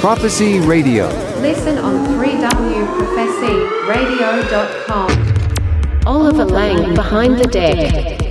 Prophecy Radio. Listen on 3WProphecyRadio.com. Oliver Lang behind the deck.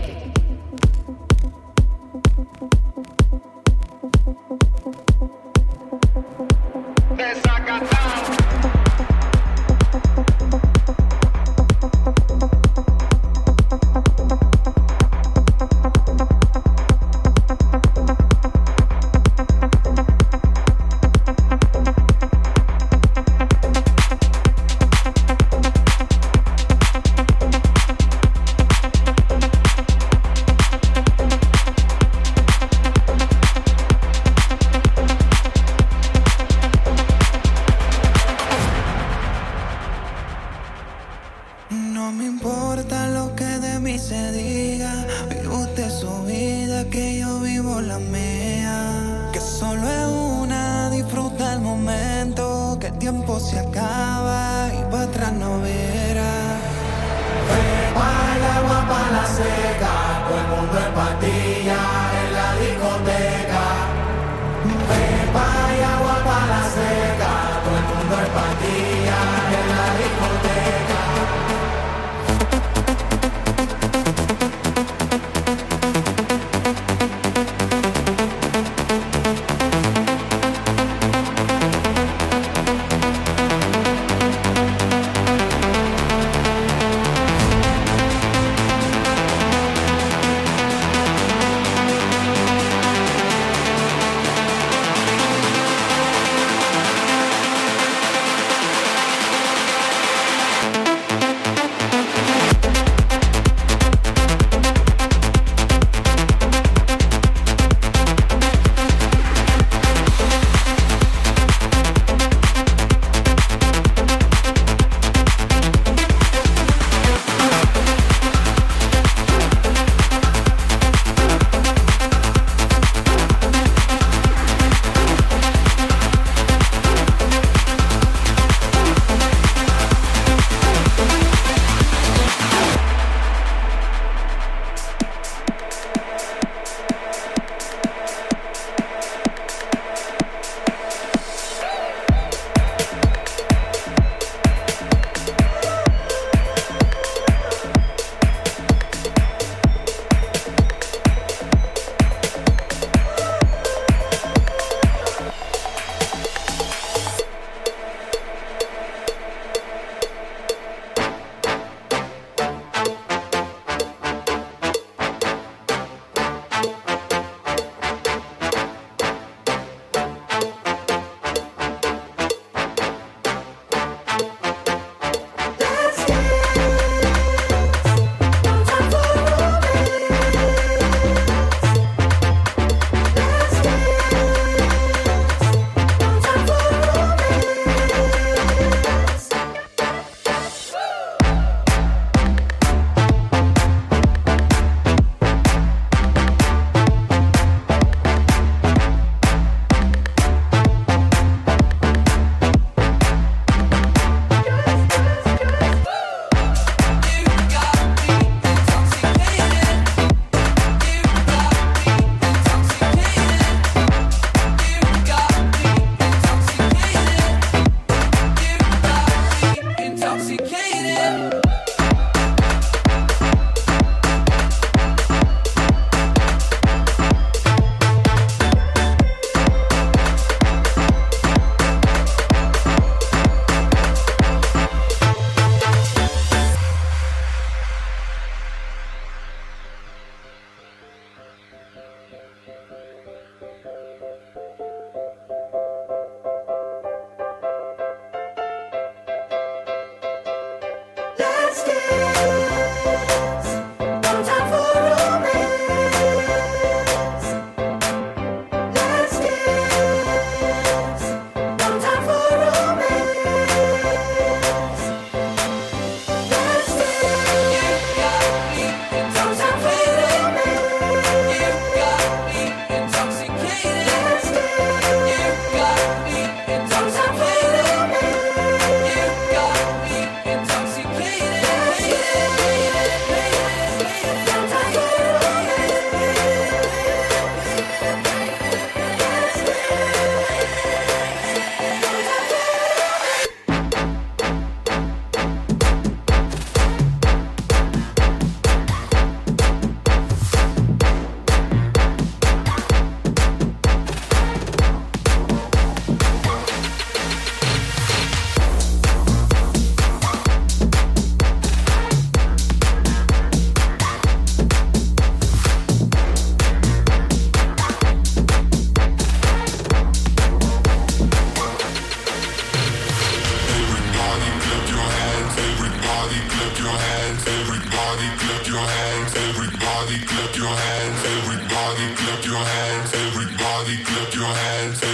clap your hands, everybody clap your hands, everybody clap your hands, everybody clap your hands.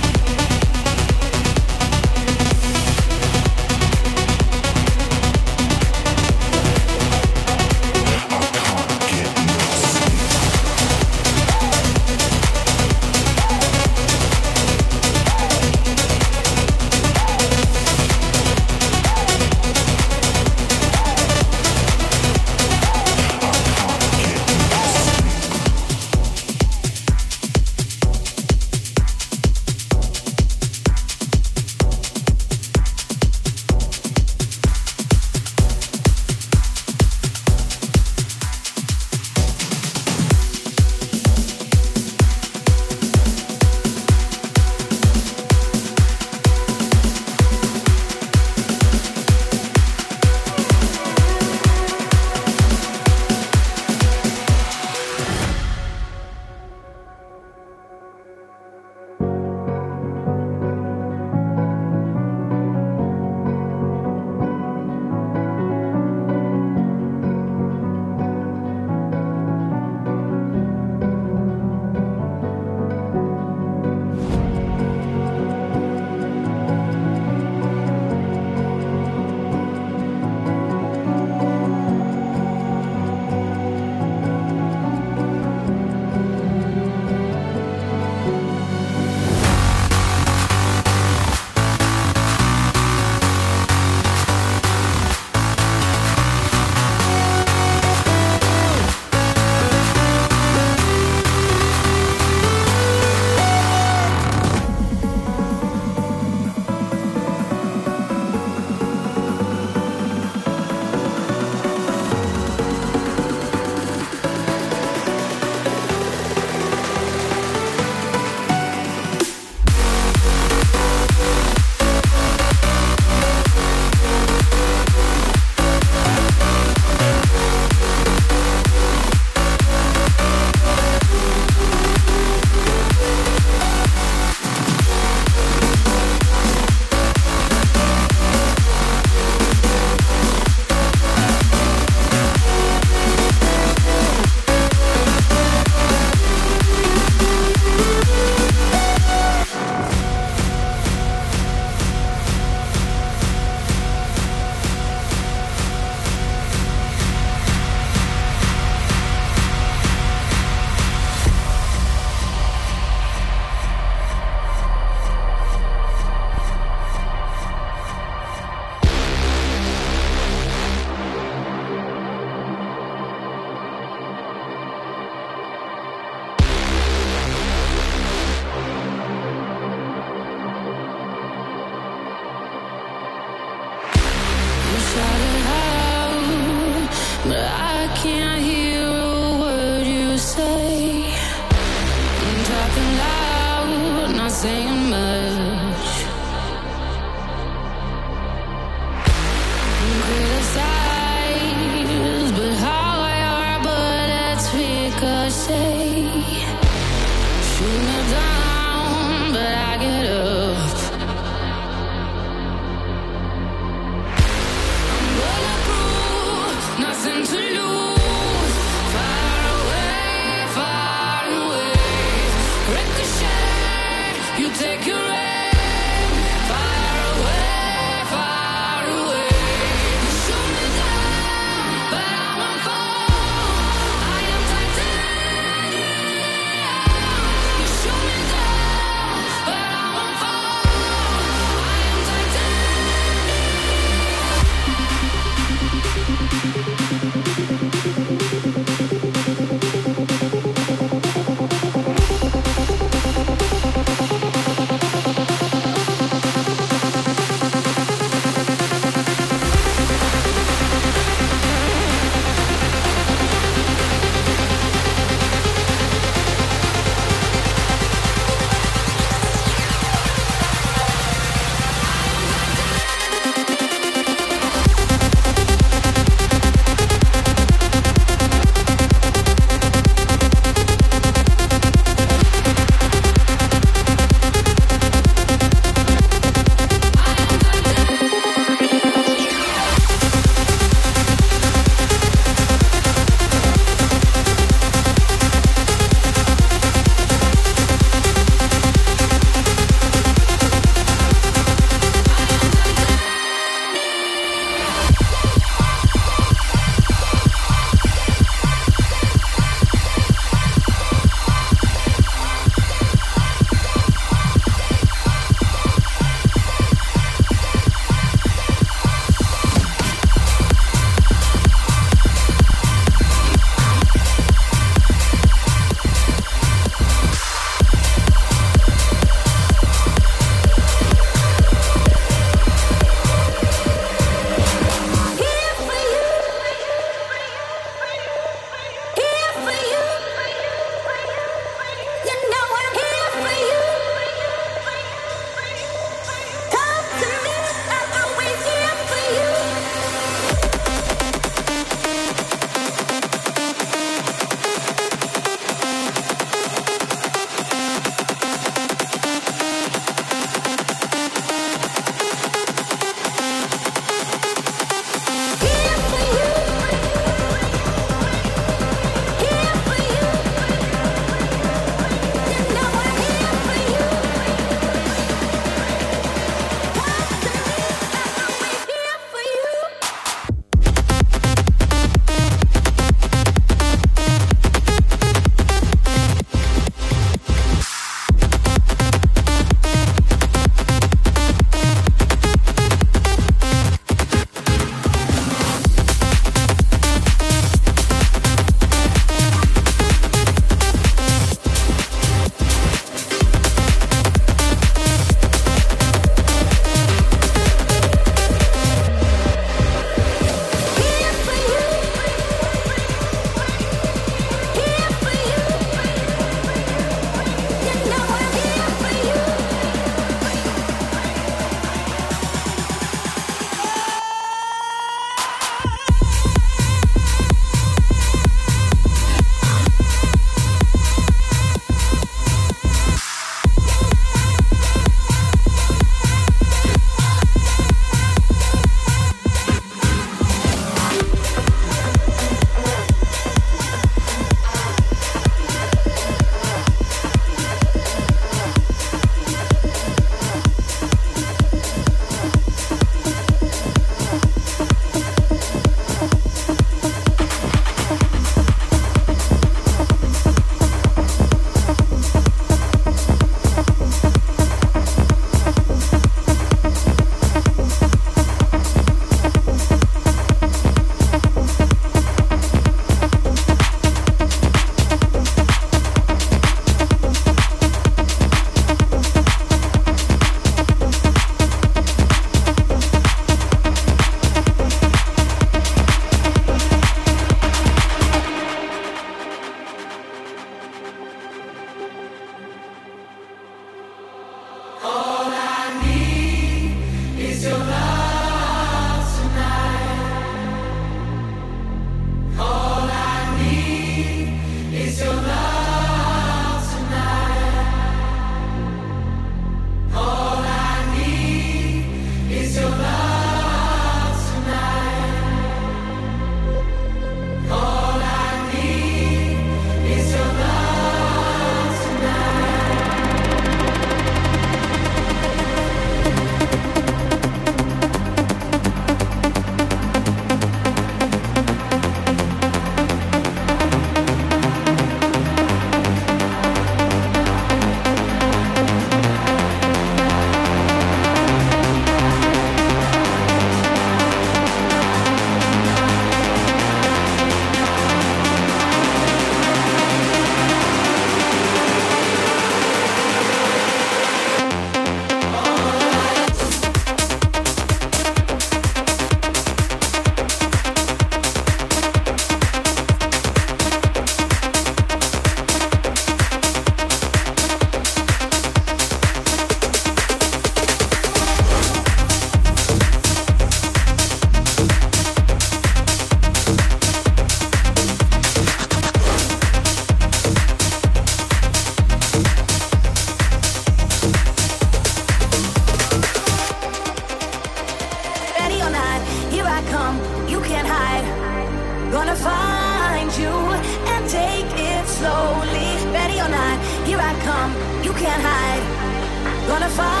wanna find.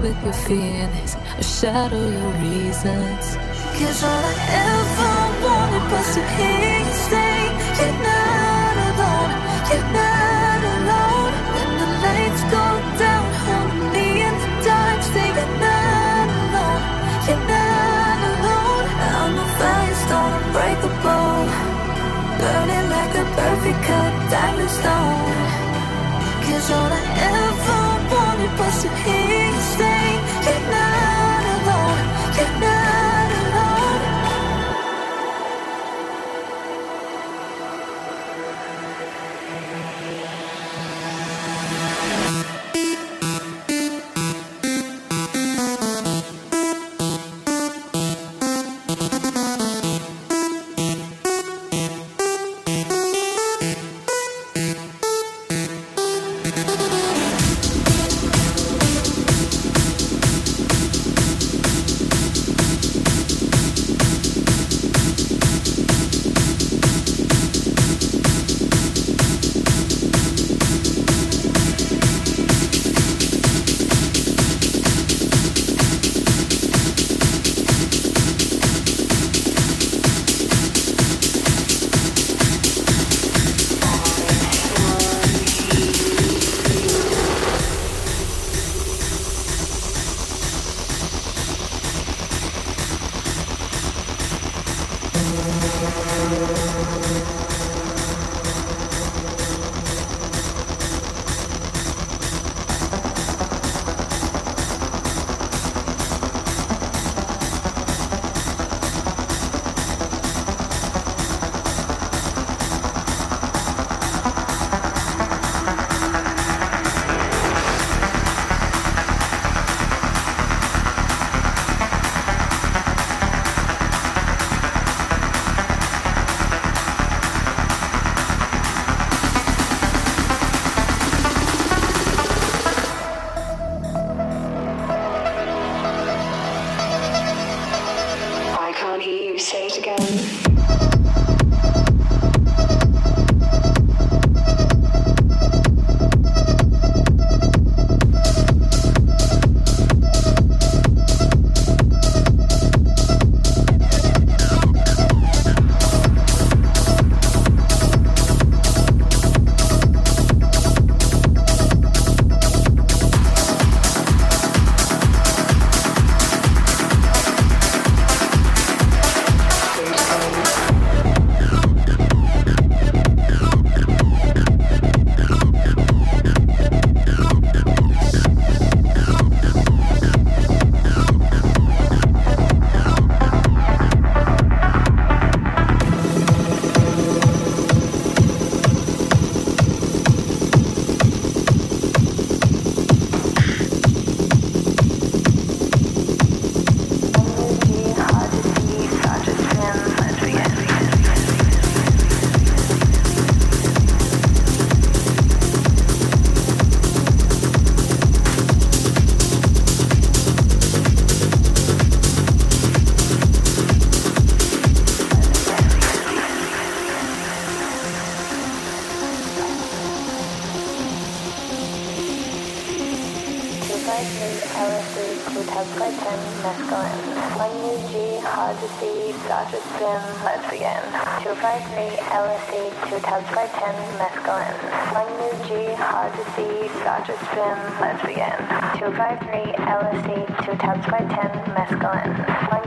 With your feelings or shadow your reasons. Cause all I ever wanted was to hear you say, You're not alone, you're not alone. When the lights go down, hold me in the dark, say you're not alone, you're not alone. I'm a firestone, unbreakable, burning like a perfect cut diamond stone. Cause all I ever 253 LSD, 2 times by 10, mescaline.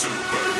Super.